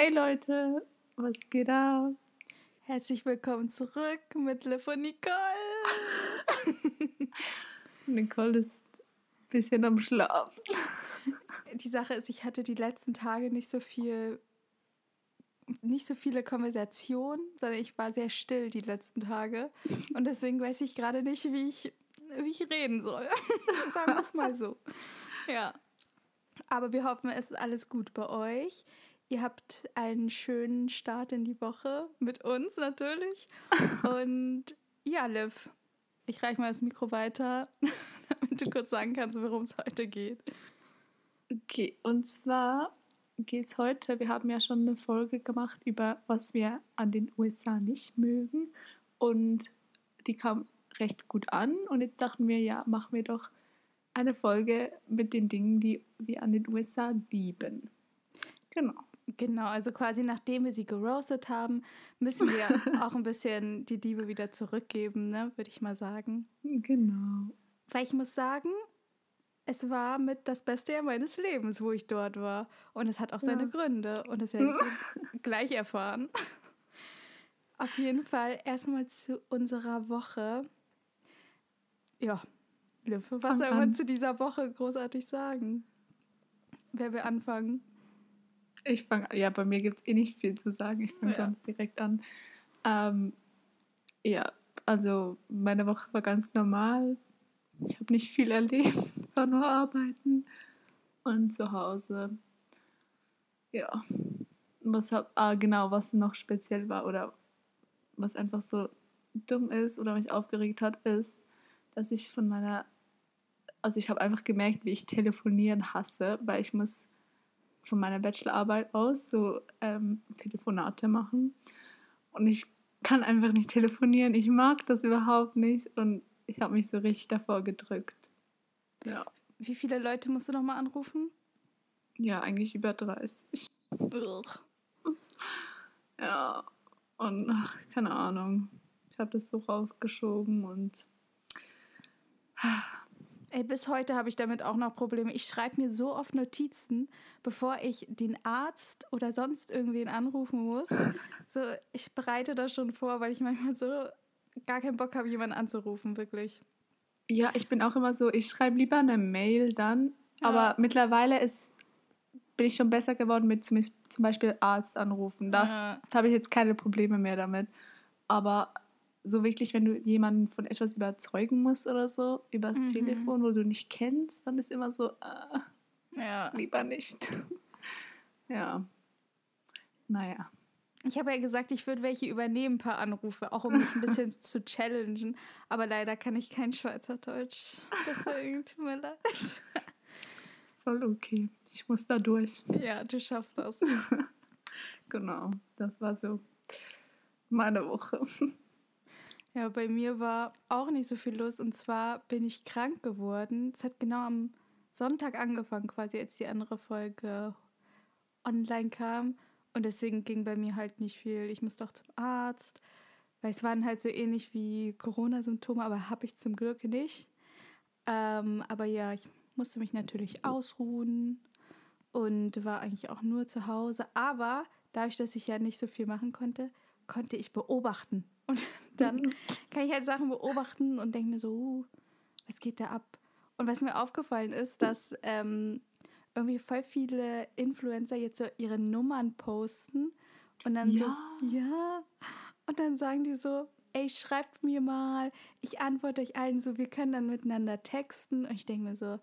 Hey Leute, was geht ab? Herzlich willkommen zurück mit Liv und Nicole. Nicole ist ein bisschen am Schlafen. Die Sache ist, ich hatte die letzten Tage nicht so viel, nicht so viele Konversationen, sondern ich war sehr still die letzten Tage. Und deswegen weiß ich gerade nicht, wie ich, wie ich reden soll. Sagen wir es mal so. Ja. Aber wir hoffen, es ist alles gut bei euch. Ihr habt einen schönen Start in die Woche mit uns natürlich. Und ja, Liv, ich reiche mal das Mikro weiter, damit du kurz sagen kannst, worum es heute geht. Okay, und zwar geht es heute, wir haben ja schon eine Folge gemacht über was wir an den USA nicht mögen. Und die kam recht gut an. Und jetzt dachten wir, ja, machen wir doch eine Folge mit den Dingen, die wir an den USA lieben. Genau. Genau, also quasi nachdem wir sie geroastet haben, müssen wir auch ein bisschen die Liebe wieder zurückgeben, ne, würde ich mal sagen. Genau. Weil ich muss sagen, es war mit das beste Jahr meines Lebens, wo ich dort war. Und es hat auch seine ja. Gründe. Und das werde ich gleich erfahren. Auf jeden Fall erstmal zu unserer Woche. Ja, was soll man zu dieser Woche großartig sagen? Wer will anfangen? Ich fange, ja, bei mir gibt es eh nicht viel zu sagen. Ich fange ja. sonst direkt an. Ähm, ja, also meine Woche war ganz normal. Ich habe nicht viel erlebt, war nur arbeiten und zu Hause. Ja, was hab, ah, genau, was noch speziell war oder was einfach so dumm ist oder mich aufgeregt hat, ist, dass ich von meiner, also ich habe einfach gemerkt, wie ich telefonieren hasse, weil ich muss von meiner Bachelorarbeit aus so ähm, Telefonate machen. Und ich kann einfach nicht telefonieren. Ich mag das überhaupt nicht. Und ich habe mich so richtig davor gedrückt. Ja. Wie viele Leute musst du noch mal anrufen? Ja, eigentlich über 30. Ugh. Ja, und ach, keine Ahnung. Ich habe das so rausgeschoben und Ey, bis heute habe ich damit auch noch Probleme. Ich schreibe mir so oft Notizen, bevor ich den Arzt oder sonst irgendwen anrufen muss. So, ich bereite das schon vor, weil ich manchmal so gar keinen Bock habe, jemanden anzurufen, wirklich. Ja, ich bin auch immer so, ich schreibe lieber eine Mail dann. Ja. Aber mittlerweile ist, bin ich schon besser geworden mit zum, zum Beispiel Arzt anrufen. Da, ja. da habe ich jetzt keine Probleme mehr damit. Aber so wirklich, wenn du jemanden von etwas überzeugen musst oder so, übers mhm. Telefon, wo du nicht kennst, dann ist immer so, äh, ja. lieber nicht. ja. Naja. Ich habe ja gesagt, ich würde welche übernehmen, paar Anrufe, auch um mich ein bisschen zu challengen. Aber leider kann ich kein Schweizerdeutsch. Deswegen tut mir leid. Voll okay. Ich muss da durch. Ja, du schaffst das. genau. Das war so meine Woche. Ja, bei mir war auch nicht so viel los. Und zwar bin ich krank geworden. Es hat genau am Sonntag angefangen, quasi, als die andere Folge online kam. Und deswegen ging bei mir halt nicht viel. Ich musste auch zum Arzt, weil es waren halt so ähnlich wie Corona-Symptome, aber habe ich zum Glück nicht. Ähm, aber ja, ich musste mich natürlich ausruhen und war eigentlich auch nur zu Hause. Aber dadurch, dass ich ja nicht so viel machen konnte, konnte ich beobachten. Und dann kann ich halt Sachen beobachten und denke mir so, uh, was geht da ab? Und was mir aufgefallen ist, dass ähm, irgendwie voll viele Influencer jetzt so ihre Nummern posten und dann ja. so, ja, und dann sagen die so, ey, schreibt mir mal, ich antworte euch allen so, wir können dann miteinander texten. Und ich denke mir so,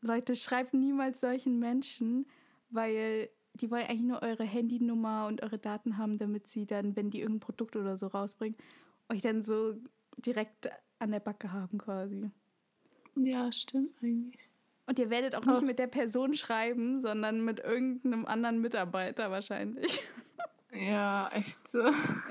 Leute, schreibt niemals solchen Menschen, weil die wollen eigentlich nur eure Handynummer und eure Daten haben, damit sie dann, wenn die irgendein Produkt oder so rausbringen, euch dann so direkt an der Backe haben quasi. Ja, stimmt eigentlich. Und ihr werdet auch nicht mit der Person schreiben, sondern mit irgendeinem anderen Mitarbeiter wahrscheinlich. Ja, echt so.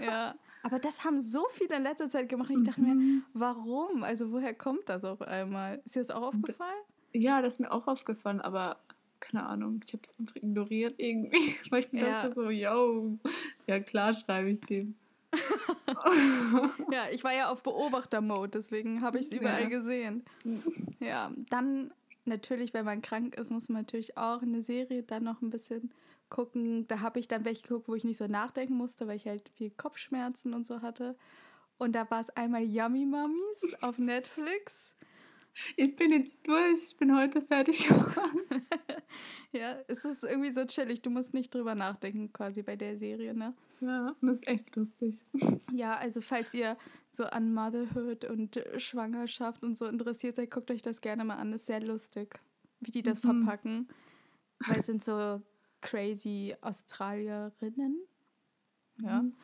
Ja. Aber das haben so viele in letzter Zeit gemacht. Ich dachte mhm. mir, warum? Also woher kommt das auf einmal? Ist dir das auch aufgefallen? Ja, das ist mir auch aufgefallen, aber keine Ahnung, ich habe es einfach ignoriert irgendwie, weil ich mir ja. dachte so, yo, ja klar schreibe ich dem. ja, ich war ja auf Beobachter-Mode, deswegen habe ich es überall ja. gesehen. Ja, dann natürlich, wenn man krank ist, muss man natürlich auch eine Serie dann noch ein bisschen gucken. Da habe ich dann welche geguckt, wo ich nicht so nachdenken musste, weil ich halt viel Kopfschmerzen und so hatte. Und da war es einmal Yummy Mummies auf Netflix. Ich bin jetzt durch, ich bin heute fertig geworden. ja, es ist irgendwie so chillig. Du musst nicht drüber nachdenken, quasi bei der Serie, ne? Ja, das ist echt lustig. Ja, also falls ihr so an Motherhood und Schwangerschaft und so interessiert seid, guckt euch das gerne mal an. Das ist sehr lustig, wie die das mhm. verpacken. Weil es sind so crazy Australierinnen. Ja. Mhm.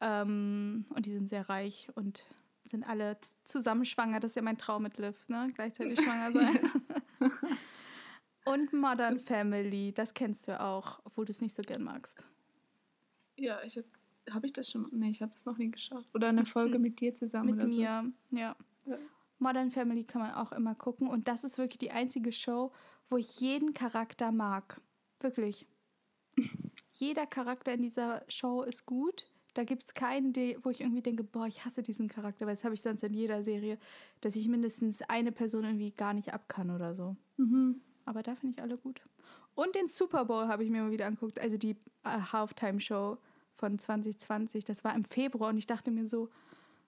Ähm, und die sind sehr reich und sind alle zusammen schwanger. Das ist ja mein Traum mit Liv, ne? Gleichzeitig schwanger sein. und Modern Family, das kennst du auch, obwohl du es nicht so gern magst. Ja, ich habe hab ich das schon. Nee, ich habe es noch nie geschaut. Oder eine Folge mit dir zusammen mit mir, so. ja. ja. Modern Family kann man auch immer gucken. Und das ist wirklich die einzige Show, wo ich jeden Charakter mag. Wirklich. Jeder Charakter in dieser Show ist gut. Da gibt es keinen, wo ich irgendwie denke, boah, ich hasse diesen Charakter, weil das habe ich sonst in jeder Serie, dass ich mindestens eine Person irgendwie gar nicht ab kann oder so. Mhm. Aber da finde ich alle gut. Und den Super Bowl habe ich mir mal wieder angeguckt, also die äh, Halftime-Show von 2020. Das war im Februar und ich dachte mir so,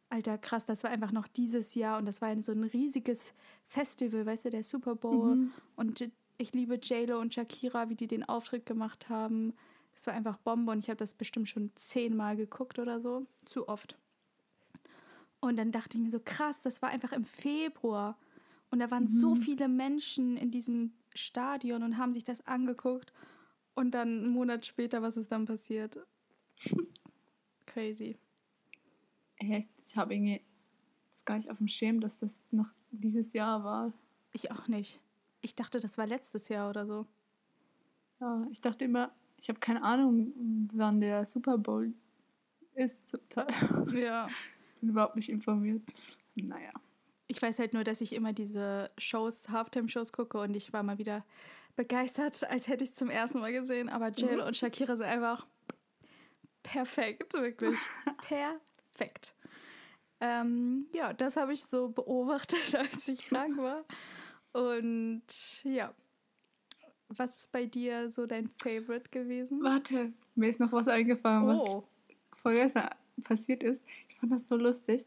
Alter, krass, das war einfach noch dieses Jahr und das war ein, so ein riesiges Festival, weißt du, der Super Bowl. Mhm. Und ich liebe JLo und Shakira, wie die den Auftritt gemacht haben. Das war einfach Bombe und ich habe das bestimmt schon zehnmal geguckt oder so. Zu oft. Und dann dachte ich mir so, krass, das war einfach im Februar. Und da waren mhm. so viele Menschen in diesem Stadion und haben sich das angeguckt. Und dann einen Monat später, was ist dann passiert? Crazy. Echt? Ich habe irgendwie das gar nicht auf dem Schirm, dass das noch dieses Jahr war. Ich auch nicht. Ich dachte, das war letztes Jahr oder so. Ja, ich dachte immer, ich habe keine Ahnung, wann der Super Bowl ist zum Teil. Ja. Bin überhaupt nicht informiert. Naja. Ich weiß halt nur, dass ich immer diese Shows, Halftime-Shows gucke und ich war mal wieder begeistert, als hätte ich es zum ersten Mal gesehen. Aber Jill mhm. und Shakira sind einfach perfekt, wirklich. perfekt. Ähm, ja, das habe ich so beobachtet, als ich krank war. Und ja, was ist bei dir so dein Favorite gewesen? Warte, mir ist noch was eingefallen, oh. was vorgestern passiert ist. Ich fand das so lustig.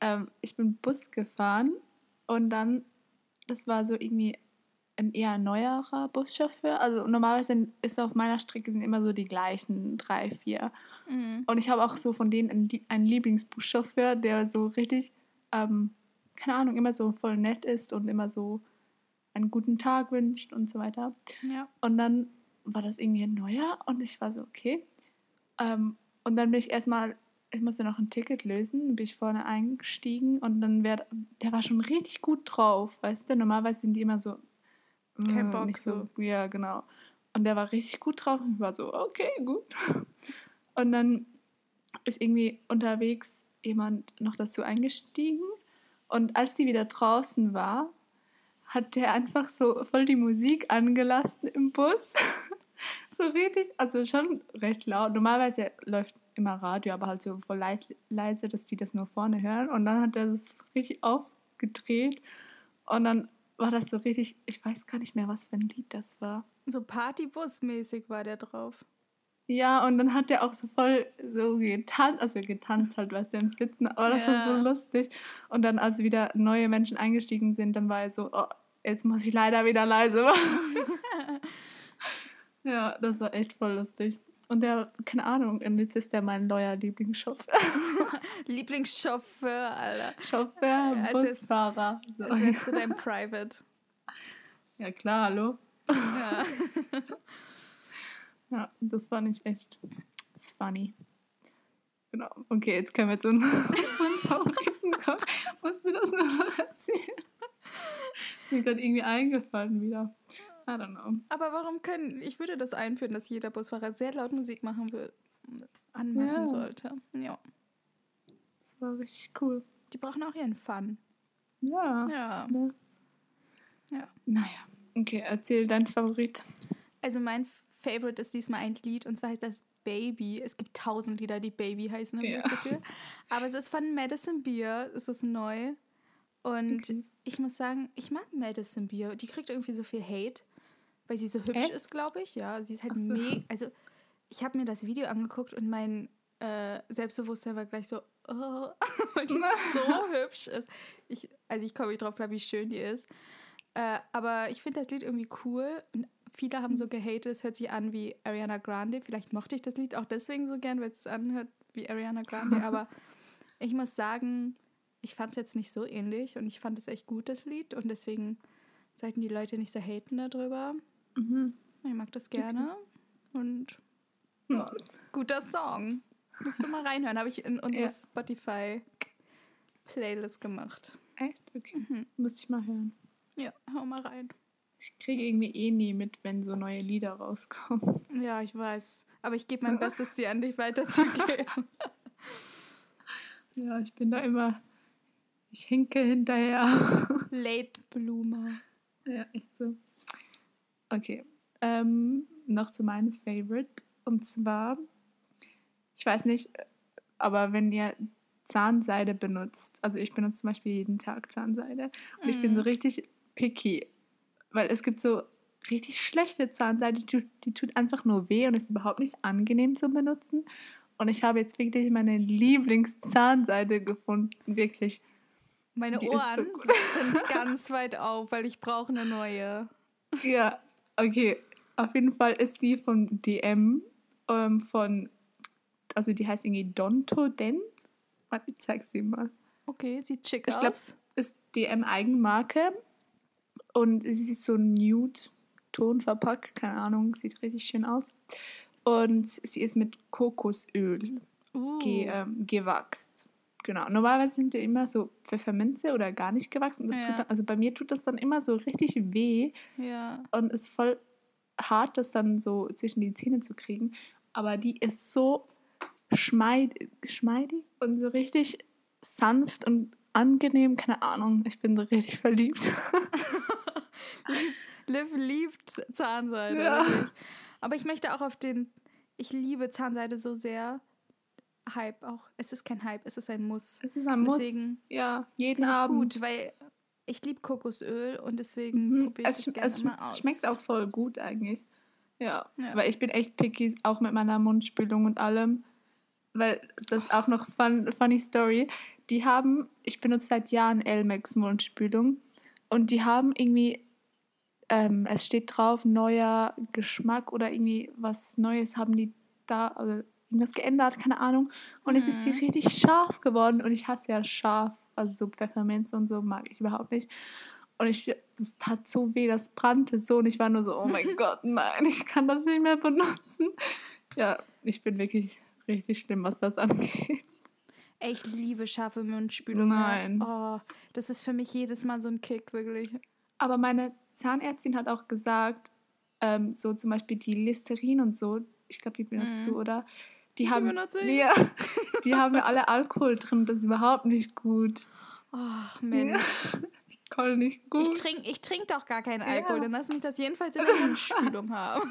Ähm, ich bin Bus gefahren und dann, das war so irgendwie ein eher neuerer Buschauffeur. Also normalerweise ist auf meiner Strecke sind immer so die gleichen drei, vier. Mhm. Und ich habe auch so von denen einen, Lieblingsbuschauffeur, der so richtig, ähm, keine Ahnung, immer so voll nett ist und immer so einen guten Tag wünscht und so weiter. Ja. Und dann war das irgendwie ein neuer und ich war so, okay. Ähm, und dann bin ich erstmal, ich musste noch ein Ticket lösen, bin ich vorne eingestiegen und dann wäre, der war schon richtig gut drauf, weißt du? Normalerweise sind die immer so, kein äh, Bock, nicht so, so, ja, genau. Und der war richtig gut drauf und ich war so, okay, gut. Und dann ist irgendwie unterwegs jemand noch dazu eingestiegen und als sie wieder draußen war, hat der einfach so voll die Musik angelassen im Bus. so richtig, also schon recht laut. Normalerweise läuft immer Radio, aber halt so voll leise, leise, dass die das nur vorne hören. Und dann hat er das richtig aufgedreht. Und dann war das so richtig, ich weiß gar nicht mehr, was für ein Lied das war. So Partybus-mäßig war der drauf. Ja, und dann hat er auch so voll so getanzt, also getanzt halt, weißt du, im Sitzen, aber das ja. war so lustig. Und dann, als wieder neue Menschen eingestiegen sind, dann war er so, oh, jetzt muss ich leider wieder leise machen. ja, das war echt voll lustig. Und der, keine Ahnung, jetzt ist der mein neuer Lieblingschauffeur. Lieblingschauffeur, Alter. Chauffeur, als Busfahrer. Jetzt, so. Als wärst du dein Private. Ja, klar, hallo. Ja. ja, das war nicht echt funny. Genau. Okay, jetzt können wir zu einem Favoriten kommen. Musst du das noch erzählen? Mir gerade irgendwie eingefallen wieder. I don't know. Aber warum können, ich würde das einführen, dass jeder Busfahrer sehr laut Musik machen würde, anmachen ja. sollte. Ja. Das war richtig cool. Die brauchen auch ihren Fun. Ja. Ja. Ne? Ja. Naja. Okay, erzähl dein Favorit. Also mein Favorite ist diesmal ein Lied und zwar heißt das Baby. Es gibt tausend Lieder, die Baby heißen, habe ja. Gefühl. Aber es ist von Madison Beer, es ist neu. Und okay. ich muss sagen, ich mag Madison Beer. Die kriegt irgendwie so viel Hate. weil sie so hübsch Echt? ist, glaube ich. Ja, sie ist halt so. mega. Also, ich habe mir das Video angeguckt und mein äh, Selbstbewusstsein war gleich so, oh, weil die so hübsch ist. Ich, also, ich komme nicht drauf klar, wie schön die ist. Äh, aber ich finde das Lied irgendwie cool. Und viele haben so gehatet, es hört sich an wie Ariana Grande. Vielleicht mochte ich das Lied auch deswegen so gern, weil es anhört wie Ariana Grande. Aber ich muss sagen, ich fand es jetzt nicht so ähnlich und ich fand es echt gut, das Lied. Und deswegen sollten die Leute nicht so haten darüber. Mhm. Ich mag das gerne. Und Ja. guter Song. Musst du mal reinhören. Habe ich in unsere Ja. Spotify-Playlist gemacht. Echt? Okay. Mhm. Muss ich mal hören. Ja, hau mal rein. Ich kriege irgendwie eh nie mit, wenn so neue Lieder rauskommen. Ja, ich weiß. Aber ich gebe mein Bestes, sie an dich weiterzugeben. Ja, ich bin da immer. Ich hinke hinterher. Late Bloomer. ja, echt so. Okay. Ähm, noch zu meinem Favorite. Und zwar, ich weiß nicht, aber wenn ihr Zahnseide benutzt, also ich benutze zum Beispiel jeden Tag Zahnseide und ich bin so Mhm. richtig picky, weil es gibt so richtig schlechte Zahnseide, die, tut- die tut einfach nur weh und ist überhaupt nicht angenehm zu benutzen. Und ich habe jetzt wirklich meine Lieblingszahnseide gefunden, wirklich. Meine Die so Ohren gut. sind ganz weit auf, weil ich brauche eine neue. Ja, okay. Auf jeden Fall ist die von DM, ähm, von, also die heißt irgendwie Dontodent. Warte, Ich zeig's dir mal. Okay, sieht schick Ich glaub, aus. Ist DM Eigenmarke und sie ist so Nude-Ton verpackt, keine Ahnung, sieht richtig schön aus. Und sie ist mit Kokosöl Uh. ge, ähm, gewachst. Genau. Normalerweise sind die immer so Pfefferminze oder gar nicht gewachsen. Das Ja. tut dann, also bei mir tut das dann immer so richtig weh Ja. und ist voll hart, das dann so zwischen die Zähne zu kriegen. Aber die ist so schmeid, geschmeidig und so richtig sanft und angenehm. Keine Ahnung, ich bin so richtig verliebt. Liv liebt Zahnseide. Ja. Aber ich möchte auch auf den. Ich liebe Zahnseide so sehr. Hype auch. Es ist kein Hype, es ist ein Muss. Es ist ein Muss. Deswegen ja, jeden Abend. gut, weil ich liebe Kokosöl und deswegen Mhm. probiere ich Es, gerne es mal aus. schmeckt auch voll gut eigentlich. Ja, Ja. weil ich bin echt picky, auch mit meiner Mundspülung und allem. Weil das auch noch fun, funny Story. Die haben, ich benutze seit Jahren Elmex Mundspülung und die haben irgendwie, ähm, es steht drauf, neuer Geschmack oder irgendwie was Neues haben die da, also irgendwas geändert, keine Ahnung. Und jetzt ist die Mhm. richtig scharf geworden und ich hasse ja scharf, also so Pfefferminz und so mag ich überhaupt nicht. Und ich, das tat so weh, das brannte so und ich war nur so, oh mein Gott, nein, ich kann das nicht mehr benutzen. Ja, ich bin wirklich richtig schlimm, was das angeht. Ey, ich liebe scharfe Mundspülung. Nein. Oh, das ist für mich jedes Mal so ein Kick, wirklich. Aber meine Zahnärztin hat auch gesagt, ähm, so zum Beispiel die Listerin und so, ich glaube, die benutzt Mhm. du, oder? Die Die haben, ich. ja, die haben ja alle Alkohol drin, das ist überhaupt nicht gut. Ach, Mensch. Voll nicht Ich gut. trinke ich trink doch gar keinen Alkohol, Ja. dann lass mich das jedenfalls in der Mundspülung haben.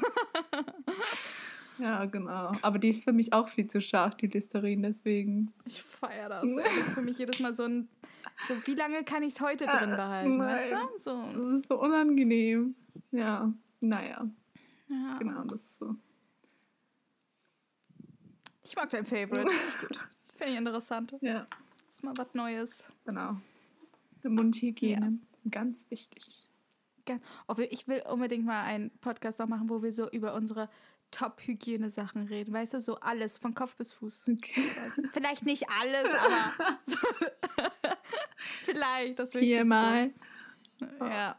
Ja, genau. Aber die ist für mich auch viel zu scharf, die Listerin, deswegen. Ich feiere das. Das ist für mich jedes Mal so ein. So, wie lange kann ich es heute drin Äh, behalten, weißt nein. du? So. Das ist so unangenehm. Ja, naja, Ja. genau, das ist so. Ich mag dein Favorite. Finde ich interessant. Ja, Ist mal was Neues. genau. Die Mundhygiene, ganz wichtig. Ganz, oh, ich will unbedingt mal einen Podcast auch machen, wo wir so über unsere Top-Hygiene-Sachen reden. Weißt du, so alles, von Kopf bis Fuß. Okay. Vielleicht nicht alles, aber so vielleicht das Wichtigste. Hier mal. Ja.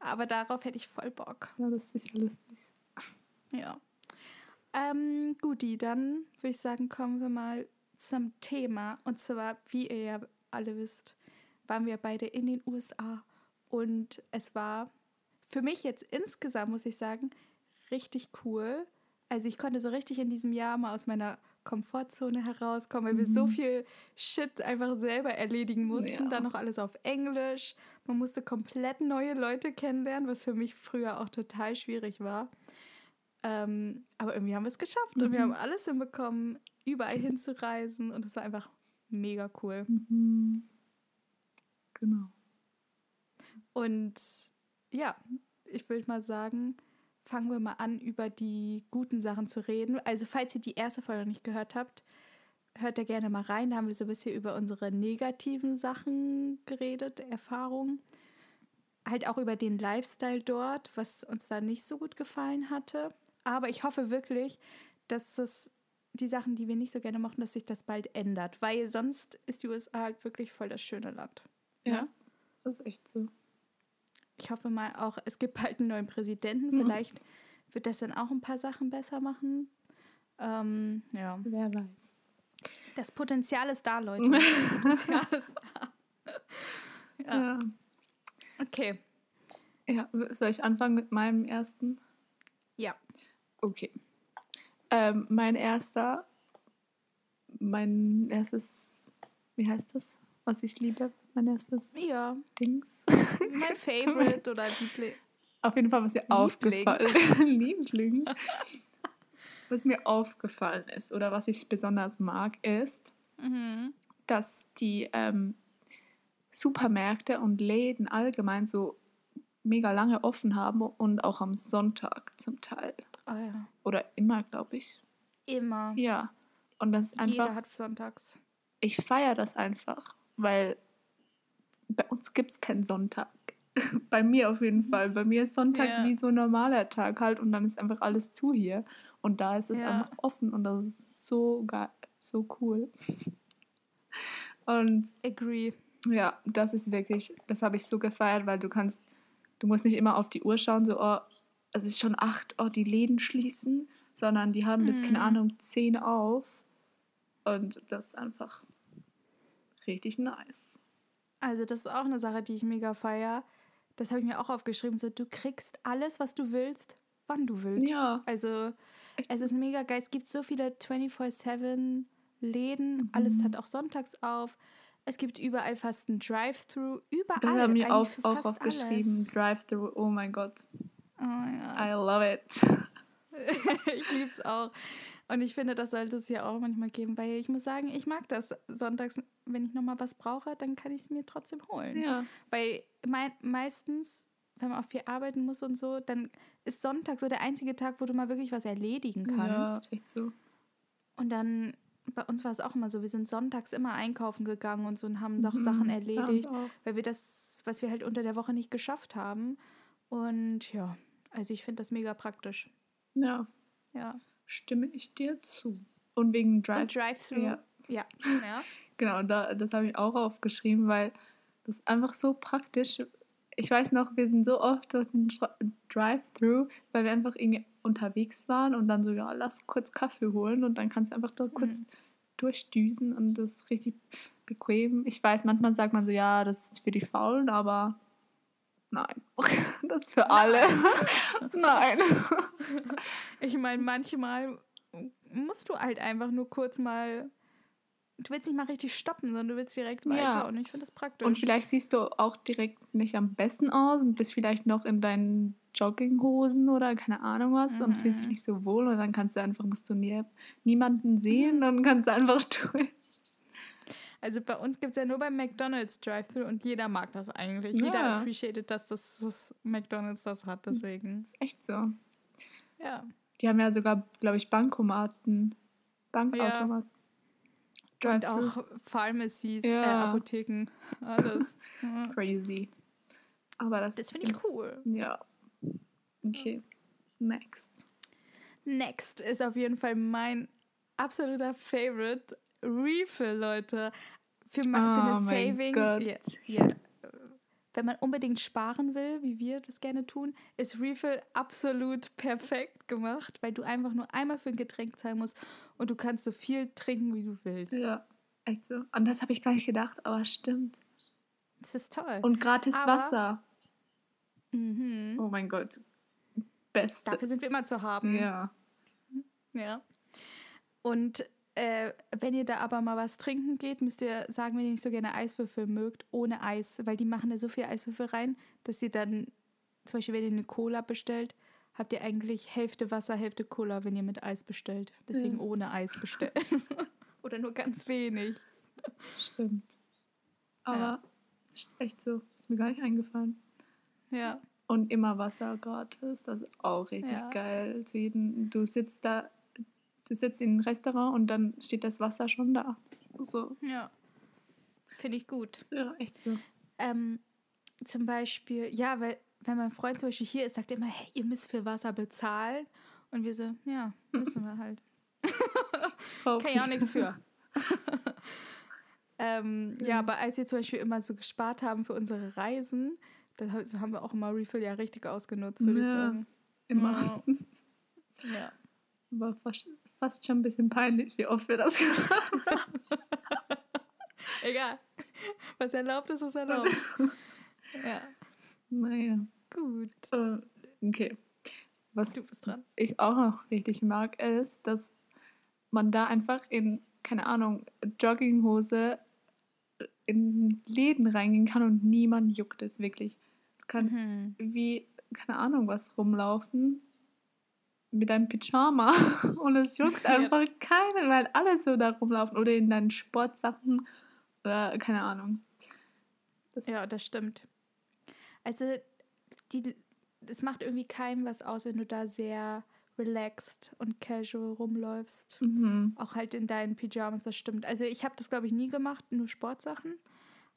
Aber darauf hätte ich voll Bock. Ja, das ist sicher lustig. Ja. Ähm, Guti, dann würde ich sagen, kommen wir mal zum Thema. Und zwar, wie ihr ja alle wisst, waren wir beide in den USA. Und es war für mich jetzt insgesamt, muss ich sagen, richtig cool. Also ich konnte so richtig in diesem Jahr mal aus meiner Komfortzone herauskommen, weil wir so Mhm. viel Shit einfach selber erledigen mussten. Ja. Dann noch alles auf Englisch. Man musste komplett neue Leute kennenlernen, was für mich früher auch total schwierig war. Ähm, aber irgendwie haben wir es geschafft und wir Mhm. haben alles hinbekommen, überall hinzureisen und es war einfach mega cool. Mhm. Genau. Und ja, ich würde mal sagen, fangen wir mal an, über die guten Sachen zu reden. Also, falls ihr die erste Folge nicht gehört habt, hört da gerne mal rein. Da haben wir so ein bisschen über unsere negativen Sachen geredet, Erfahrungen. Halt auch über den Lifestyle dort, was uns da nicht so gut gefallen hatte. Aber ich hoffe wirklich, dass es die Sachen, die wir nicht so gerne mochten, dass sich das bald ändert. Weil sonst ist die USA halt wirklich voll das schöne Land. Ja, ja? das ist echt so. Ich hoffe mal auch, es gibt bald einen neuen Präsidenten. Vielleicht wird das dann auch ein paar Sachen besser machen. Ähm, ja. Wer weiß. Das Potenzial ist da, Leute. Das Potenzial ist da. ja. ja. Okay. Ja, soll ich anfangen mit meinem ersten? Ja. Okay. Ähm, mein erster, mein erstes, wie heißt das, was ich liebe? Mein erstes ja. Dings. Mein Favorite oder Liebling. Auf jeden Fall, was mir Liebling. aufgefallen Liebling. was mir aufgefallen ist oder was ich besonders mag, ist, mhm. dass die ähm, Supermärkte und Läden allgemein so mega lange offen haben und auch am Sonntag zum Teil. Oh ja. Oder immer, glaube ich. Immer. Ja. Und das ist einfach. Jeder hat sonntags. Ich feiere das einfach, weil bei uns gibt es keinen Sonntag. bei mir auf jeden Fall. Bei mir ist Sonntag ja. wie so ein normaler Tag halt und dann ist einfach alles zu hier. Und da ist es ja. einfach offen und das ist so geil, so cool. und agree. Ja, das ist wirklich, das habe ich so gefeiert, weil du kannst, du musst nicht immer auf die Uhr schauen, so, oh, es ist schon acht, oh, die Läden schließen, sondern die haben bis, keine mhm. Ahnung, zehn auf. Und das ist einfach richtig nice. Also, das ist auch eine Sache, die ich mega feier. Das habe ich mir auch aufgeschrieben. So, du kriegst alles, was du willst, wann du willst. Ja. Also, Echt? es ist mega geil. Es gibt so viele 24-7 Läden. Mhm. Alles hat auch sonntags auf. Es gibt überall fast ein Drive-Thru. Überall. Das haben wir auch, auch aufgeschrieben. Drive-Thru. Oh mein Gott. Oh mein Gott. I love it. ich liebe es auch. Und ich finde, das sollte es ja auch manchmal geben, weil ich muss sagen, ich mag das sonntags, wenn ich nochmal was brauche, dann kann ich es mir trotzdem holen. Ja. Weil me meistens, wenn man auch viel arbeiten muss und so, dann ist Sonntag so der einzige Tag, wo du mal wirklich was erledigen kannst. Ja, echt so. Und dann, bei uns war es auch immer so, wir sind sonntags immer einkaufen gegangen und so und haben mhm, Sachen erledigt, weil wir das, was wir halt unter der Woche nicht geschafft haben. Und ja, also ich finde das mega praktisch. Ja. Ja. Stimme ich dir zu. Und wegen Drive. Drive-Thru. Ja. ja. ja. genau, da, das habe ich auch aufgeschrieben, weil das ist einfach so praktisch. Ich weiß noch, wir sind so oft durch den Drive-Thru, weil wir einfach irgendwie unterwegs waren und dann so, ja, lass kurz Kaffee holen und dann kannst du einfach da kurz mhm. durchdüsen und das ist richtig bequem. Ich weiß, manchmal sagt man so, ja, das ist für die Faulen, aber Nein. Das ist für alle. Nein. Ich meine, manchmal musst du halt einfach nur kurz mal. Du willst nicht mal richtig stoppen, sondern du willst direkt weiter. Ja. Und ich finde das praktisch. Und vielleicht siehst du auch direkt nicht am besten aus und bist vielleicht noch in deinen Jogginghosen oder keine Ahnung was mhm. und fühlst dich nicht so wohl. Und dann kannst du einfach, musst du nie, niemanden sehen mhm. und kannst einfach durch. Also bei uns gibt es ja nur beim McDonalds Drive-Thru und jeder mag das eigentlich. Ja. Jeder appreciated, dass das, das McDonalds das hat, deswegen. Das ist echt so. Ja. Die haben ja sogar, glaube ich, Bankomaten. Bankautomaten. Ja. Und auch Pharmacies, ja. äh, Apotheken. Alles. Crazy. Aber das, das finde ich cool. Ja. Okay. Next. Next ist auf jeden Fall mein absoluter Favorite Refill, Leute. Für, man, für eine oh Saving. Yeah, yeah. Wenn man unbedingt sparen will, wie wir das gerne tun, ist Refill absolut perfekt gemacht, weil du einfach nur einmal für ein Getränk zahlen musst und du kannst so viel trinken, wie du willst. Ja, echt so. An das habe ich gar nicht gedacht, aber stimmt. Das ist toll. Und gratis aber, Wasser. Mhm. Oh mein Gott. Bestes. Dafür sind wir immer zu haben. Ja. Ja. Und äh, wenn ihr da aber mal was trinken geht, müsst ihr sagen, wenn ihr nicht so gerne Eiswürfel mögt, ohne Eis, weil die machen da so viel Eiswürfel rein, dass ihr dann, zum Beispiel, wenn ihr eine Cola bestellt, habt ihr eigentlich Hälfte Wasser, Hälfte Cola, wenn ihr mit Eis bestellt. Deswegen ja. ohne Eis bestellen. Oder nur ganz wenig. Stimmt. Aber ja. ist echt so. Ist mir gar nicht eingefallen. Ja. Und immer Wasser gratis. Das ist auch richtig Ja. geil. Zu jedem, du sitzt da, du sitzt in einem Restaurant und dann steht das Wasser schon da. So, Ja. Finde ich gut. ja, echt so. Ähm, zum Beispiel, ja, weil wenn mein Freund zum Beispiel hier ist, sagt er immer, hey, ihr müsst für Wasser bezahlen. Und wir so, ja, müssen wir halt. Kann ich auch nichts für. ähm, ja, aber als wir zum Beispiel immer so gespart haben für unsere Reisen, da ha- so haben wir auch immer Refill ja richtig ausgenutzt, würde ich Ja. sagen. Immer. Ja. War fast, fast schon ein bisschen peinlich, wie oft wir das gemacht Egal. Was erlaubt ist, ist erlaubt. ja. Naja. Gut. Äh, Okay. Was Du bist dran. ich auch noch richtig mag, ist, dass man da einfach in, keine Ahnung, Jogginghose in Läden reingehen kann und niemand juckt es wirklich. Du kannst Mhm. wie, keine Ahnung, was rumlaufen mit deinem Pyjama und es juckt Ja. einfach keinen, weil alle so da rumlaufen oder in deinen Sportsachen oder keine Ahnung. Das, Ja, das stimmt. Also, die, es macht irgendwie keinem was aus, wenn du da sehr relaxed und casual rumläufst. Mhm. Auch halt in deinen Pyjamas, das stimmt. Also, ich habe das, glaube ich, nie gemacht, nur Sportsachen.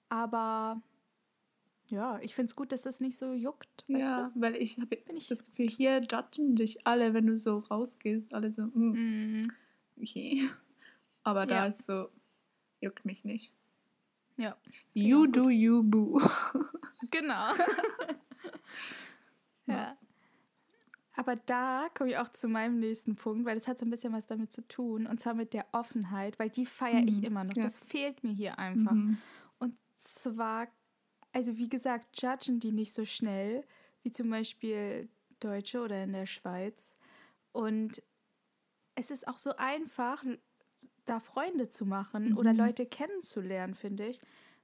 Aber ja, ich finde es gut, dass das nicht so juckt. Ja, weil ich habe ich- das Gefühl, hier judgen dich alle, wenn du so rausgehst. Alle so, du? mm, Mhm. okay. Aber da Ja. ist so, juckt mich nicht. Ja, You auch do you, boo. genau. ja. Aber da komme ich auch zu meinem nächsten Punkt, weil das hat so ein bisschen was damit zu tun. Und zwar mit der Offenheit, weil die feiere ich Mhm, immer noch. ja. Das fehlt mir hier einfach. Mhm. Und zwar, also wie gesagt, judgen die nicht so schnell, wie zum Beispiel Deutsche oder in der Schweiz. Und es ist auch so einfach, da Freunde zu machen oder Mhm. Leute kennenzulernen, finde ich,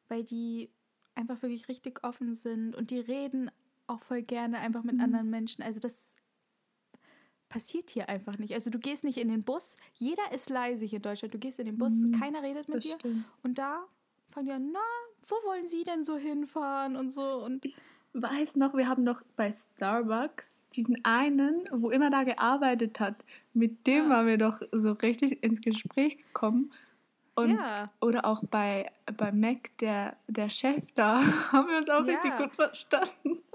weil die einfach wirklich richtig offen sind und die reden auch voll gerne einfach mit Mhm. anderen Menschen. Also das passiert hier einfach nicht. Also du gehst nicht in den Bus, jeder ist leise hier in Deutschland. Du gehst in den Bus, Mhm. keiner redet mit Das dir. stimmt. Und da fangen die an, na, wo wollen Sie denn so hinfahren und so. Und Ich weiß noch, wir haben doch bei Starbucks diesen einen, wo immer da gearbeitet hat, mit dem Ja. waren wir doch so richtig ins Gespräch gekommen. Und, ja, Oder auch bei, bei Mac, der, der Chef da, haben wir uns auch richtig Ja. gut verstanden.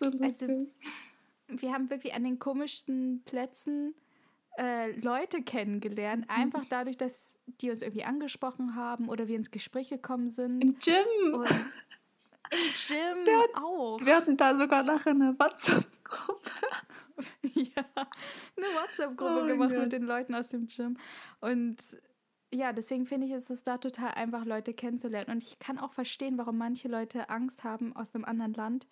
So Also, lustig. wir haben wirklich an den komischsten Plätzen äh, Leute kennengelernt, Mhm. einfach dadurch, dass die uns irgendwie angesprochen haben oder wir ins Gespräch gekommen sind. Im Gym. und im Gym Der- auch. Wir hatten da sogar nachher eine WhatsApp-Gruppe. ja, eine WhatsApp-Gruppe Oh gemacht Gott. mit den Leuten aus dem Gym. Und ja, deswegen finde ich, ist es da total einfach, Leute kennenzulernen. Und ich kann auch verstehen, warum manche Leute Angst haben aus einem anderen Land.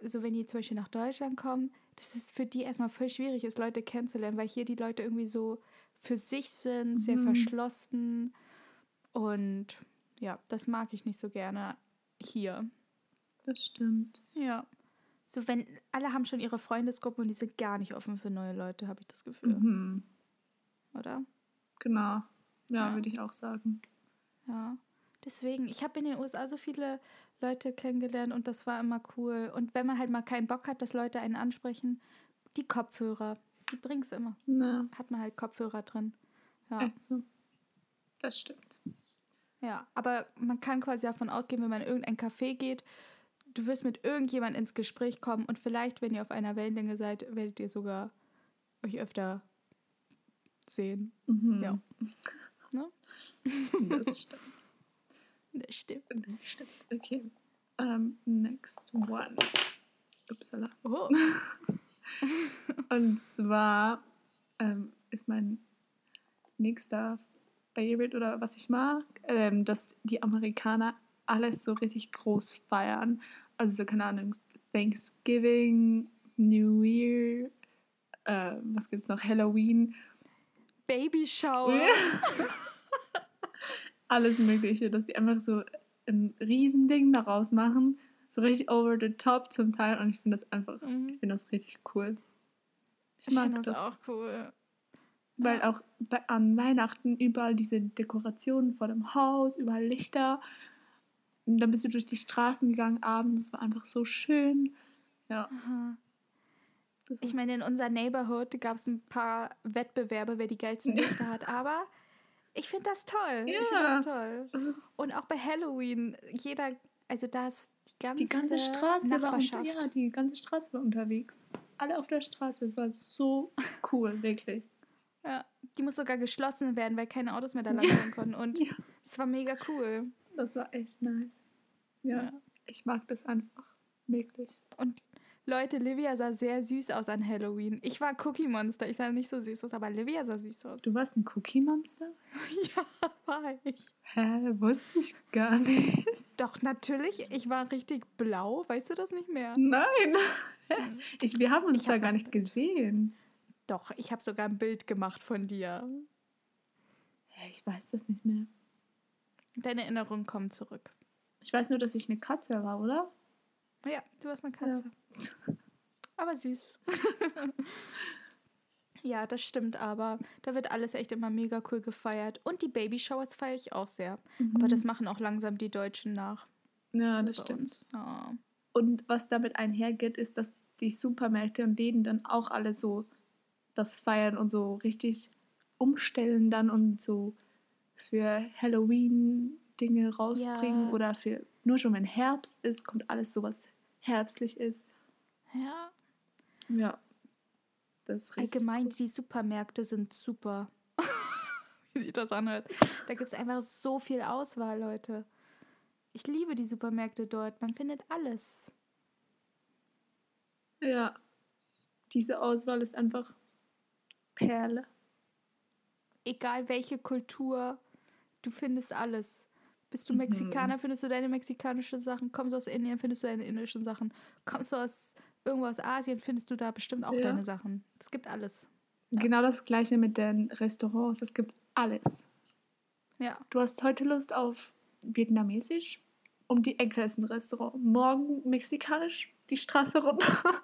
So, wenn die zum Beispiel nach Deutschland kommen, dass es für die erstmal voll schwierig ist, Leute kennenzulernen, weil hier die Leute irgendwie so für sich sind, sehr Mhm. verschlossen. Und ja, das mag ich nicht so gerne hier. Das stimmt. Ja. So, wenn alle haben schon ihre Freundesgruppe und die sind gar nicht offen für neue Leute, habe ich das Gefühl, Mhm. oder? Genau. Ja, Ja. würde ich auch sagen. Ja. Deswegen, ich habe in den USA so viele Leute kennengelernt und das war immer cool. Und wenn man halt mal keinen Bock hat, dass Leute einen ansprechen, die Kopfhörer, die bringen es immer. Na, Hat man halt Kopfhörer drin. Ja. echt so. Das stimmt. ja. Aber man kann quasi davon ausgehen, wenn man in irgendein Café geht, du wirst mit irgendjemand ins Gespräch kommen und vielleicht, wenn ihr auf einer Wellenlänge seid, werdet ihr sogar euch öfter sehen. Mhm. Ja. Ne? Das stimmt. Das stimmt. Das stimmt. Okay. Um, next one. Upsala. Oh. Und zwar ähm, ist mein nächster Favorite oder was ich mag, ähm, dass die Amerikaner alles so richtig groß feiern. Also so, keine Ahnung, Thanksgiving, New Year, äh, was gibt's noch, Halloween, Baby Shower. alles Mögliche, dass die einfach so ein Riesending daraus machen, so richtig over the top zum Teil und ich finde das einfach, Mhm. ich finde das richtig cool. Ich Ich mag finde das, das. auch cool. Weil Ja. auch bei, an Weihnachten überall diese Dekorationen vor dem Haus, überall Lichter. Und dann bist du durch die Straßen gegangen abends, es war einfach so schön. Ja. Das Ich meine, in unserer Neighborhood gab es ein paar Wettbewerbe, wer die geilsten Lichter hat, aber ich finde das toll. Ich finde Ja. das toll. das Und auch bei Halloween, jeder, also da ist die ganze, die ganze Straße war Nachbarschaft. unter, ja, die ganze Straße war unterwegs. Alle auf der Straße. Es war so cool, wirklich. Ja, die muss sogar geschlossen werden, weil keine Autos mehr da langfahren konnten. Und Ja. es war mega cool. Das war echt nice. Ja, Ja. ich mag das einfach. Wirklich. Und Leute, Livia sah sehr süß aus an Halloween. Ich war Cookie Monster. Ich sah nicht so süß aus, aber Livia sah süß aus. Du warst ein Cookie-Monster? ja, war ich. Hä, wusste ich gar nicht. Doch, natürlich. Ich war richtig blau. Weißt du das nicht mehr? Nein. Ich, wir haben uns Ich da hab gar nicht gesehen. Doch, ich habe sogar ein Bild gemacht von dir. Hä, Ich weiß das nicht mehr. Deine Erinnerungen kommen zurück. Ich weiß nur, dass ich eine Katze war, oder? Ja, du hast eine Katze. Aber süß. ja, das stimmt aber. Da wird alles echt immer mega cool gefeiert. Und die Babyshowers feiere ich auch sehr. Aber das machen auch langsam die Deutschen nach. Ja, das stimmt. Ja. Und was damit einhergeht, ist, dass die Supermärkte und Läden dann auch alle so das feiern und so richtig umstellen dann und so für Halloween Dinge rausbringen Ja. oder für nur schon wenn Herbst ist, kommt alles so was herbstlich ist. ja. Ja. Das ist richtig. Allgemein, die Supermärkte sind super. Wie sich das anhört. Da gibt es einfach so viel Auswahl, Leute. Ich liebe die Supermärkte dort. Man findet alles. Ja. Diese Auswahl ist einfach Perle. egal welche Kultur, du findest alles. Bist du Mhm. Mexikaner, findest du deine mexikanischen Sachen. Kommst du aus Indien, findest du deine indischen Sachen. Kommst du aus irgendwo aus Asien, findest du da bestimmt auch Ja. deine Sachen. Es gibt alles. Ja. Genau das gleiche mit den Restaurants. Es gibt alles. Ja. Du hast heute Lust auf Vietnamesisch? Um die Ecke ist ein Restaurant. Morgen Mexikanisch? Die Straße runter.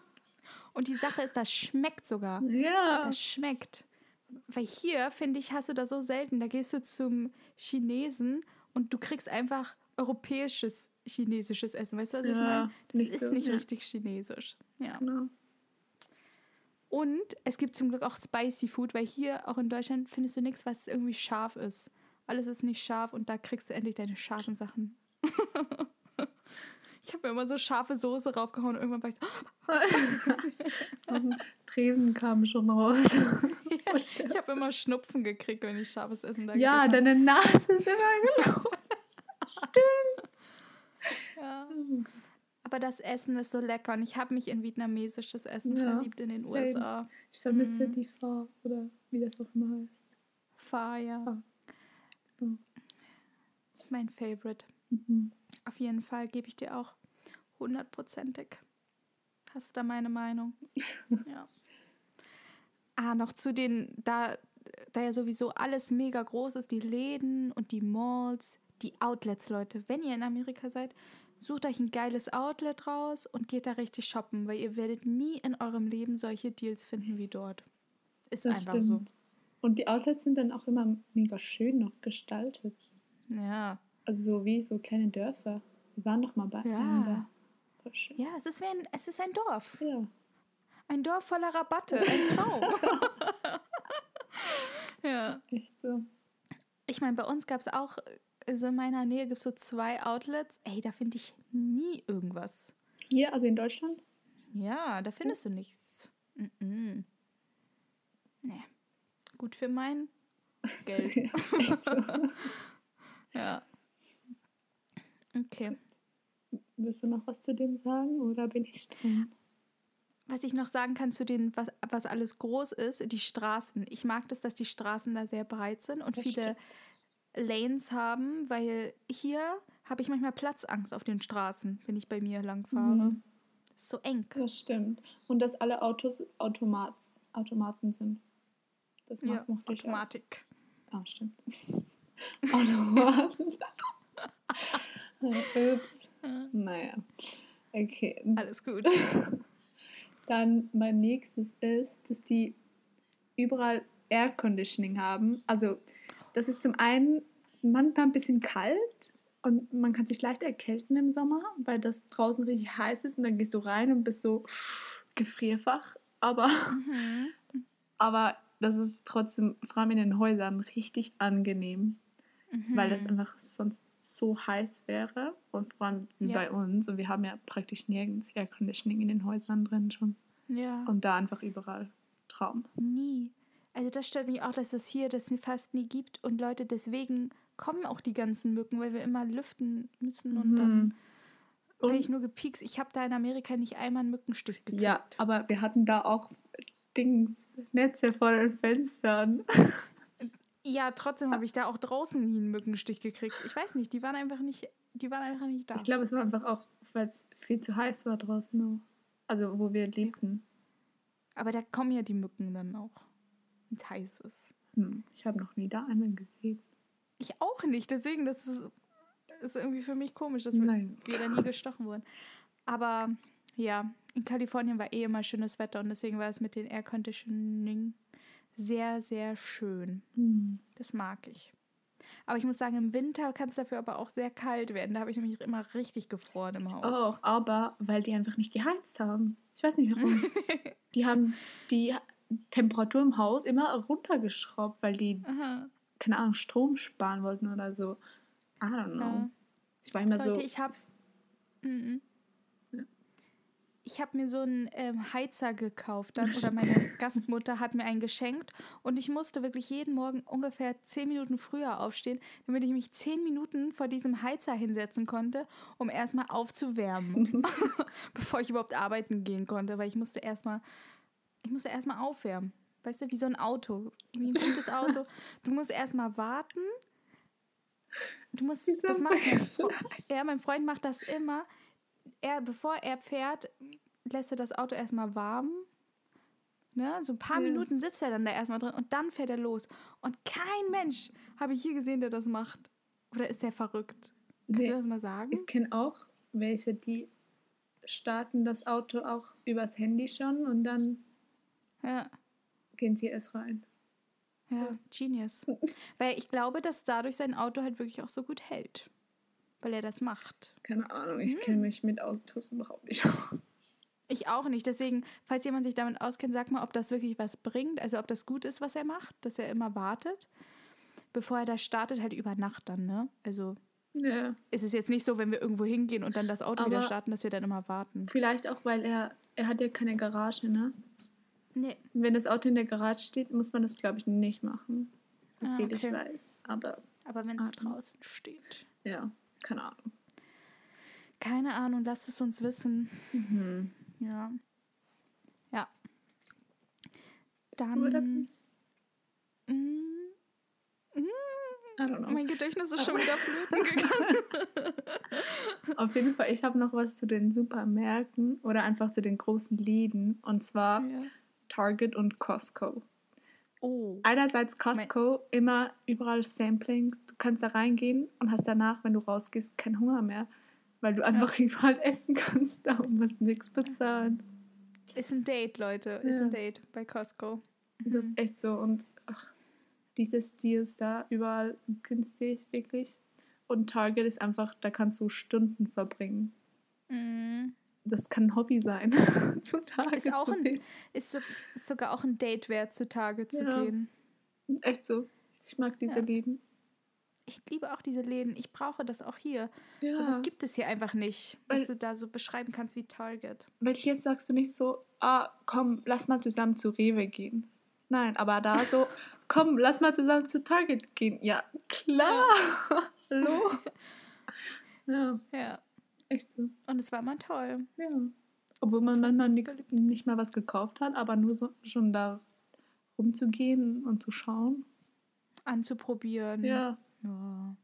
Und die Sache ist, das schmeckt sogar. ja. Das schmeckt. Weil hier, finde ich, hast du das so selten. Da gehst du zum Chinesen und du kriegst einfach europäisches chinesisches Essen. Weißt du, was ich Ja, meine? Das nicht ist so, nicht ja. richtig chinesisch. Ja. Genau. Und es gibt zum Glück auch Spicy Food, weil hier auch in Deutschland findest du nichts, was irgendwie scharf ist. Alles ist nicht scharf und da kriegst du endlich deine scharfen Sachen. ich habe mir immer so scharfe Soße raufgehauen und irgendwann war ich so, Tränen kamen schon raus. Oh, ich habe immer Schnupfen gekriegt, wenn ich scharfes Essen da ja, deine Nase ist immer gelaufen. habe. Ja. Aber das Essen ist so lecker und ich habe mich in vietnamesisches Essen Ja, verliebt in den same. USA. Ich vermisse Mhm. die Farbe oder wie das auch immer heißt. Pho, ja. Pho. Genau. Mein Favorite. Mhm. Auf jeden Fall gebe ich dir auch hundertprozentig. Hast du da meine Meinung? ja. Ah, noch zu den, da, da ja sowieso alles mega groß ist, die Läden und die Malls, die Outlets, Leute. Wenn ihr in Amerika seid, sucht euch ein geiles Outlet raus und geht da richtig shoppen, weil ihr werdet nie in eurem Leben solche Deals finden wie dort. Ist Das einfach stimmt. Und die Outlets sind dann auch immer mega schön noch gestaltet. so. Ja. Also so wie so kleine Dörfer. Wir waren doch mal bei Ja. einem da. Voll schön. Ja, es ist, wie ein, es ist ein Dorf. Ja. Ein Dorf voller Rabatte. Ein Traum. ja. Echt so. Ich meine, bei uns gab es auch, also in meiner Nähe gibt es so zwei Outlets. Ey, da finde ich nie irgendwas. Hier, also in Deutschland? Ja, da findest du nichts. Mm -mm. Nee. Gut für mein Geld. Echt so. ja. Okay. Willst du noch was zu dem sagen oder bin ich dran? Was ich noch sagen kann zu den, was, was alles groß ist, die Straßen. Ich mag das, dass die Straßen da sehr breit sind und Das viele stimmt. Lanes haben, weil hier habe ich manchmal Platzangst auf den Straßen, wenn ich bei mir lang fahre. Mhm. Das ist so eng. Das stimmt. Und dass alle Autos Automat, Automaten sind. Das Ja, auch. Automatik. Ah, stimmt. Automaten. Ups. Naja. Okay. Alles gut. Dann mein nächstes ist, dass die überall Air Conditioning haben. Also, das ist zum einen manchmal ein bisschen kalt Und man kann sich leicht erkälten im Sommer, weil das draußen richtig heiß ist und dann gehst du rein und bist so gefrierfach. Aber, mhm. aber das ist trotzdem, vor allem in den Häusern, richtig angenehm, mhm. weil das einfach sonst so heiß wäre. Und vor allem ja. bei uns. Und wir haben ja praktisch nirgends Air Conditioning in den Häusern drin schon. Ja. Und da einfach überall Traum. Nie. Also das stört mich auch, dass es hier das fast nie gibt und Leute deswegen kommen auch die ganzen Mücken, weil wir immer lüften müssen und mhm. dann weil ich nur gepiekst. Ich habe da in Amerika nicht einmal einen Mückenstich gekriegt. Ja, aber wir hatten da auch Dings, Netze vor den Fenstern. Ja, trotzdem habe ich da auch draußen nie einen Mückenstich gekriegt. Ich weiß nicht, die waren einfach nicht, die waren einfach nicht da. Ich glaube, es war einfach auch, weil es viel zu heiß war draußen auch. Also wo wir lebten. Aber da kommen ja die Mücken dann auch, wenn es heiß ist. Hm, ich habe noch nie da einen gesehen. Ich auch nicht, deswegen, das ist, ist irgendwie für mich komisch, dass Nein. wir, wir da nie gestochen wurden. Aber ja, in Kalifornien war eh immer schönes Wetter und deswegen war es mit den Air Conditioning sehr, sehr schön. Mhm. Das mag ich. Aber ich muss sagen, im Winter kann es dafür aber auch sehr kalt werden. Da habe ich nämlich immer richtig gefroren im Haus. Auch, aber weil die einfach nicht geheizt haben. Ich weiß nicht warum. die haben die Temperatur im Haus immer runtergeschraubt, weil die, Aha. keine Ahnung, Strom sparen wollten oder so. I don't know. Ja. Ich war immer Leute, so. Ich habe. Mhm ich habe mir so einen ähm, Heizer gekauft dann, oder meine Gastmutter hat mir einen geschenkt und ich musste wirklich jeden Morgen ungefähr zehn Minuten früher aufstehen, damit ich mich zehn Minuten vor diesem Heizer hinsetzen konnte, um erstmal aufzuwärmen, bevor ich überhaupt arbeiten gehen konnte, weil ich musste erstmal, ich musste erstmal aufwärmen. Weißt du, wie so ein Auto, wie ein gutes Auto. Du musst erstmal warten. Du musst, das macht mein ja, mein Freund macht das immer er, bevor er fährt, lässt er das Auto erstmal warm. Ne? So ein paar ja. Minuten sitzt er dann da erstmal drin und dann fährt er los. Und kein Mensch habe ich hier gesehen, der das macht. Oder ist der verrückt? Kannst nee, du das mal sagen? Ich kenne auch welche, die starten das Auto auch übers Handy schon und dann ja. gehen sie erst rein. Ja, Genius. Weil ich glaube, dass dadurch sein Auto halt wirklich auch so gut hält weil er das macht. Keine Ahnung, ich hm. kenne mich mit Autos überhaupt nicht aus. Ich auch nicht. Deswegen, falls jemand sich damit auskennt, sag mal, ob das wirklich was bringt. Also ob das gut ist, was er macht, dass er immer wartet, bevor er da startet, halt über Nacht dann, ne? Also ja. ist es jetzt nicht so, wenn wir irgendwo hingehen und dann das Auto Aber wieder starten, dass wir dann immer warten. Vielleicht auch, weil er, er hat ja keine Garage, ne? Nee. Wenn das Auto in der Garage steht, muss man das, glaube ich, nicht machen. So ah, viel okay. ich weiß. Aber, Aber wenn es draußen steht. Ja. Keine Ahnung. Keine Ahnung, lasst es uns wissen. Mhm. Ja. Ja. Dann. Du oder nicht? Mm, mm, mein Gedächtnis ist schon wieder flöten gegangen. Auf jeden Fall, ich habe noch was zu den Supermärkten oder einfach zu den großen Läden. Und zwar ja. Target und Costco. Oh. Einerseits Costco, mein immer überall Samplings. Du kannst da reingehen und hast danach, wenn du rausgehst, keinen Hunger mehr. Weil du einfach ja. überall essen kannst, da musst nichts bezahlen. Ist ein Date, Leute. Ist ja. ein Date bei Costco. Mhm. Das ist mhm. echt so. Und ach, diese Steals da überall günstig, wirklich. Und Target ist einfach, da kannst du Stunden verbringen. Mhm das kann ein Hobby sein, zutage ist auch zu ein, Ist, so, ist, sogar auch ein Date wert, zutage zu ja. gehen. Echt so. Ich mag diese ja. Läden. Ich liebe auch diese Läden. Ich brauche das auch hier. Ja. So was gibt es hier einfach nicht, weil, was du da so beschreiben kannst wie Target. Weil hier sagst du nicht so, ah, komm, lass mal zusammen zu Rewe gehen. Nein, aber da so, komm, lass mal zusammen zu Target gehen. Ja, klar. Hallo. ja. Ja. Echt so. Und es war immer toll. Ja. Obwohl man manchmal nix, nicht mal was gekauft hat, aber nur so schon da rumzugehen und zu schauen. Anzuprobieren. Ja. ja.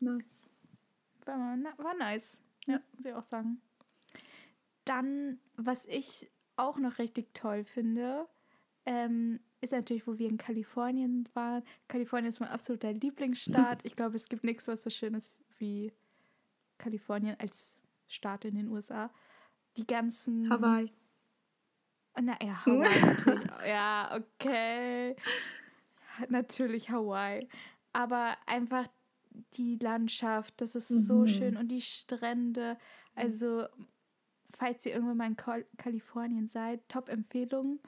Nice. War, war nice. Ja, muss ich auch sagen. Dann, was ich auch noch richtig toll finde, ähm, ist natürlich, wo wir in Kalifornien waren. Kalifornien ist mein absoluter Lieblingsstaat. Ich glaube, es gibt nichts, was so schön ist wie Kalifornien als Staat in den USA. Die ganzen. Hawaii. Na ja, Hawaii. Ja, okay. Natürlich Hawaii. Aber einfach die Landschaft, das ist so Mhm. schön und die Strände. Also, falls ihr irgendwann mal in Kal Kalifornien seid, Top-Empfehlung.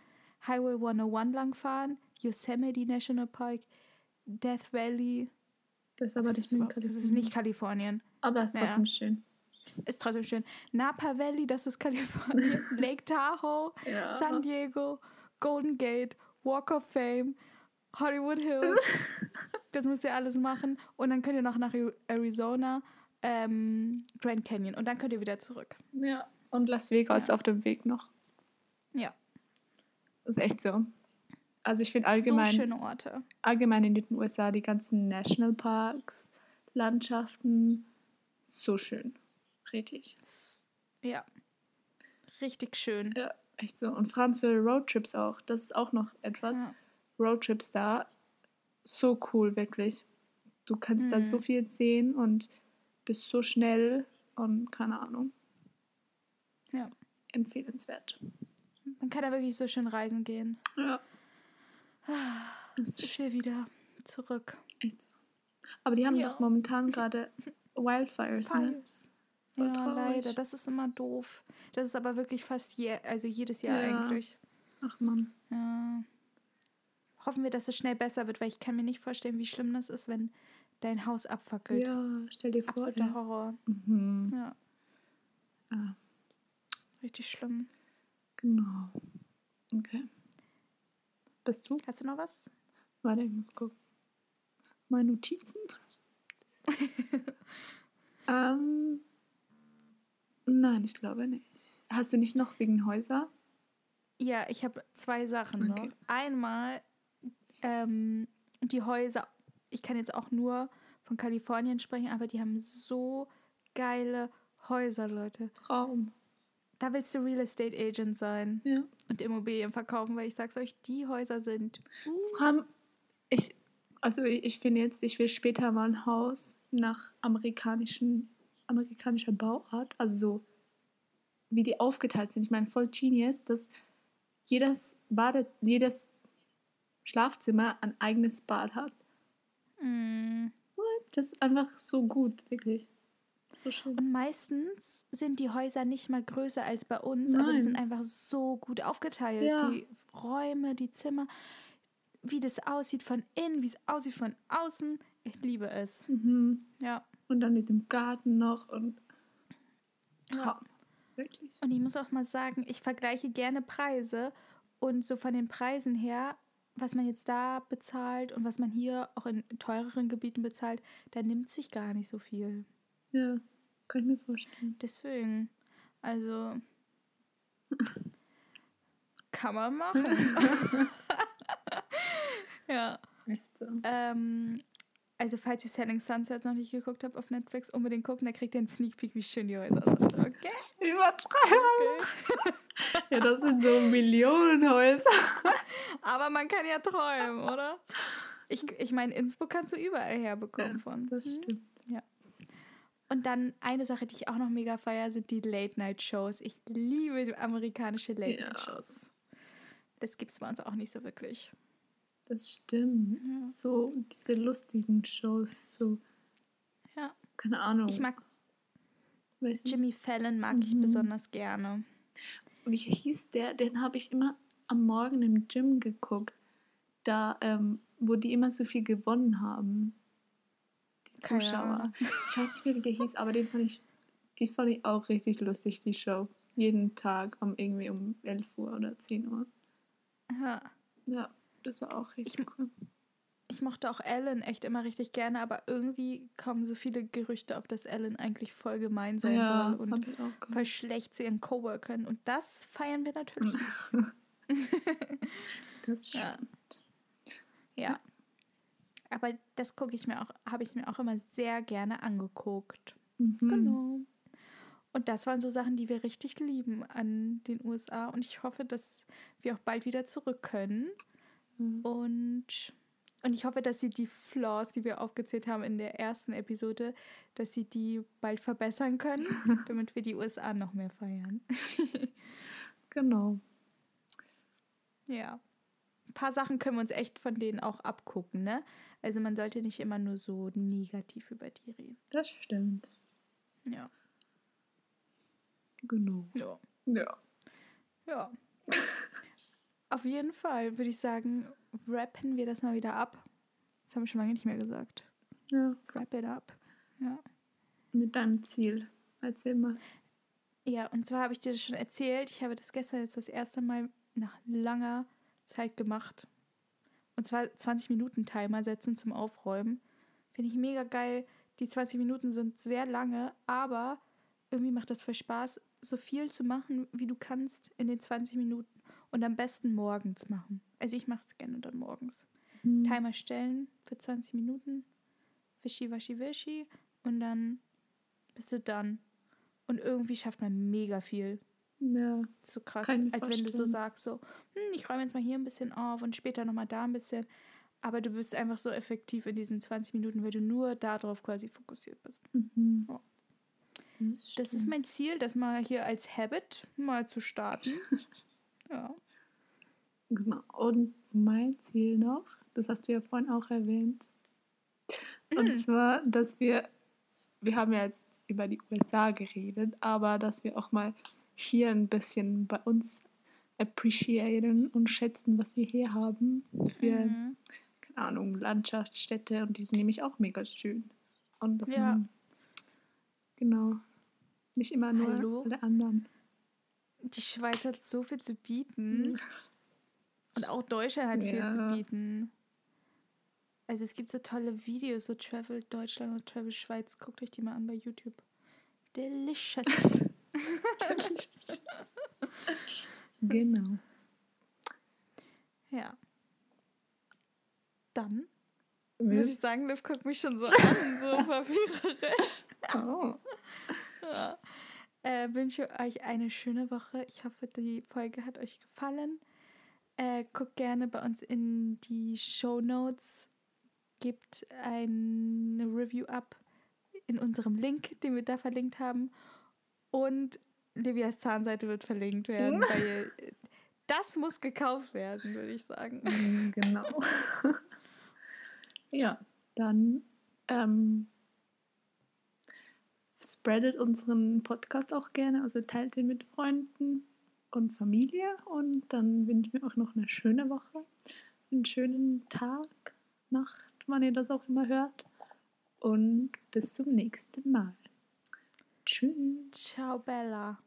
Highway 101 langfahren, Yosemite National Park, Death Valley. Das ist aber Das nicht ist, in überhaupt- das ist Kalifornien. nicht Kalifornien. Aber es ist trotzdem schön. Ist trotzdem schön. Napa Valley, das ist Kalifornien. Lake Tahoe, Ja. San Diego, Golden Gate, Walk of Fame, Hollywood Hills. das müsst ihr alles machen. Und dann könnt ihr noch nach Arizona, ähm, Grand Canyon. Und dann könnt ihr wieder zurück. Ja. Und Las Vegas Ja. auf dem Weg noch. Ja. Das ist echt so. Also ich finde allgemein, So schöne Orte. allgemein in den USA die ganzen Nationalparks, Landschaften, so schön. Richtig. Ja. Richtig schön. Ja, echt so. Und vor allem für Roadtrips auch. Das ist auch noch etwas. Ja. Roadtrips da, so cool, wirklich. Du kannst da Mhm. so viel sehen und bist so schnell und keine Ahnung. Ja. Empfehlenswert. Man kann da wirklich so schön reisen gehen. Ja. Das ist Ich will wieder zurück. echt so. Aber die haben Ja. doch momentan gerade Wildfires, ne? Fires. Voll Ja, leider. Das ist immer doof. Das ist aber wirklich fast je, also jedes Jahr Ja. eigentlich. Ach man. Ja. Hoffen wir, dass es schnell besser wird, weil ich kann mir nicht vorstellen, wie schlimm das ist, wenn dein Haus abfackelt. Ja, stell dir vor. Absoluter Ja. Horror. Mhm. Ja, Ah, richtig schlimm. genau. Okay. Bist du? Hast du noch was? Warte, ich muss gucken. Meine Notizen. ähm, nein, ich glaube nicht. Hast du nicht noch wegen Häuser? Ja, ich habe zwei Sachen Okay. noch. Einmal ähm, die Häuser. Ich kann jetzt auch nur von Kalifornien sprechen, aber die haben so geile Häuser, Leute. Traum. Da willst du Real Estate Agent sein Ja. und Immobilien verkaufen, weil ich sag's euch, die Häuser sind. Uh, Vor allem, ich, also ich, ich finde jetzt, ich will später mal ein Haus nach amerikanischen, amerikanischer Bauart, also so, wie die aufgeteilt sind. Ich meine, voll genius, dass jedes Bade, jedes Schlafzimmer ein eigenes Bad hat. mm. Das ist einfach so gut, wirklich. So schön. Und meistens sind die Häuser nicht mal größer als bei uns, aber die Nein. sind einfach so gut aufgeteilt. Ja. Die Räume, die Zimmer, wie das aussieht von innen, wie es aussieht von außen. Ich liebe es. Mhm. Ja. Und dann mit dem Garten noch und Ja. Traum. Wirklich. Und ich muss auch mal sagen, ich vergleiche gerne Preise und so von den Preisen her, was man jetzt da bezahlt und was man hier auch in teureren Gebieten bezahlt, da nimmt sich gar nicht so viel. Ja, kann ich mir vorstellen. Deswegen, also kann man machen. ja. Echt so. Ähm, also falls ihr Selling Sunset noch nicht geguckt habt auf Netflix, unbedingt gucken, da kriegt ihr einen Sneak Peek, wie schön die Häuser sind. Okay? Übertreiben. okay. Ja, das sind so Millionenhäuser. Aber man kann ja träumen, oder? Ich, ich meine, Innsbruck kannst du überall herbekommen von. Das Hm? stimmt. Und dann eine Sache, die ich auch noch mega feier, sind die Late-Night-Shows. Ich liebe amerikanische Late-Night-Shows. Das gibt es bei uns auch nicht so wirklich. Das stimmt. Ja. So diese lustigen Shows, so. Ja. Keine Ahnung. Ich mag weiß nicht. Jimmy Fallon, mag ich Mhm. besonders gerne. Wie hieß der? Den habe ich immer am Morgen im Gym geguckt. Da, ähm, wo die immer so viel gewonnen haben. Die Zuschauer. Ich weiß nicht mehr, wie der hieß, aber den fand ich, die fand ich auch richtig lustig, die Show. Jeden Tag um irgendwie um 11 Uhr oder 10 Uhr. Ja. Ja, das war auch richtig Ich- cool. Ich mochte auch Ellen echt immer richtig gerne, aber irgendwie kommen so viele Gerüchte auf, dass Ellen eigentlich voll gemein sein ja, soll und voll schlecht zu ihren Coworkern. Und das feiern wir natürlich. Das Ja. stimmt. Ja. Aber das gucke ich mir auch, habe ich mir auch immer sehr gerne angeguckt. Mhm. Genau. Und das waren so Sachen, die wir richtig lieben an den USA. Und ich hoffe, dass wir auch bald wieder zurück können. Mhm. Und, und ich hoffe, dass sie die Flaws, die wir aufgezählt haben in der ersten Episode, dass sie die bald verbessern können, damit wir die USA noch mehr feiern. Genau. Ja. paar Sachen können wir uns echt von denen auch abgucken, ne? Also man sollte nicht immer nur so negativ über die reden. Das stimmt. Ja. Genau. Ja. Ja. Ja. Auf jeden Fall würde ich sagen, rappen wir das mal wieder ab. Das haben wir schon lange nicht mehr gesagt. Ja. Wrap it up. Ja. Mit deinem Ziel. Erzähl mal. Ja, und zwar habe ich dir das schon erzählt. Ich habe das gestern jetzt das erste Mal nach langer Zeit gemacht. Und zwar 20 Minuten Timer setzen zum Aufräumen. Finde ich mega geil. Die 20 Minuten sind sehr lange, aber irgendwie macht das voll Spaß, so viel zu machen, wie du kannst in den 20 Minuten. Und am besten morgens machen. Also ich mache es gerne dann morgens. Mhm. Timer stellen für 20 Minuten. Wischi, waschi, wischi. Und dann bist du dann. Und irgendwie schafft man mega viel. Ja. So krass, als wenn du so sagst, so, hm, ich räume jetzt mal hier ein bisschen auf und später nochmal da ein bisschen. Aber du bist einfach so effektiv in diesen 20 Minuten, weil du nur darauf quasi fokussiert bist. Mhm. Ja. Das, Das ist mein Ziel, das mal hier als Habit mal zu starten. ja. Genau. Und mein Ziel noch, das hast du ja vorhin auch erwähnt. Und Mhm. zwar, dass wir, wir haben ja jetzt über die USA geredet, aber dass wir auch mal hier ein bisschen bei uns appreciaten und schätzen, was wir hier haben für, Mhm. keine Ahnung, Landschaftsstädte und die sind nämlich auch mega schön. Und dass Ja. man, genau, nicht immer nur Hallo? alle anderen. Die Schweiz hat so viel zu bieten. Und auch Deutschland hat viel zu Ja. bieten. Also es gibt so tolle Videos, so Travel Deutschland und Travel Schweiz. Guckt euch die mal an bei YouTube. Delicious. genau. ja. Dann würde ich sagen, Liv guckt mich schon so an, so verführerisch. Oh. Ja. Äh, wünsche euch eine schöne Woche. Ich hoffe, die Folge hat euch gefallen. Äh, guckt gerne bei uns in die Show Notes. Gebt eine Review ab in unserem Link, den wir da verlinkt haben. Und Livias Zahnseite wird verlinkt werden, weil das muss gekauft werden, würde ich sagen. Mm, Genau. ja, dann ähm, spreadet unseren Podcast auch gerne, also teilt den mit Freunden und Familie und dann wünschen wir auch noch eine schöne Woche, einen schönen Tag, Nacht, wann ihr das auch immer hört und bis zum nächsten Mal. Tschüss. Ciao, Bella.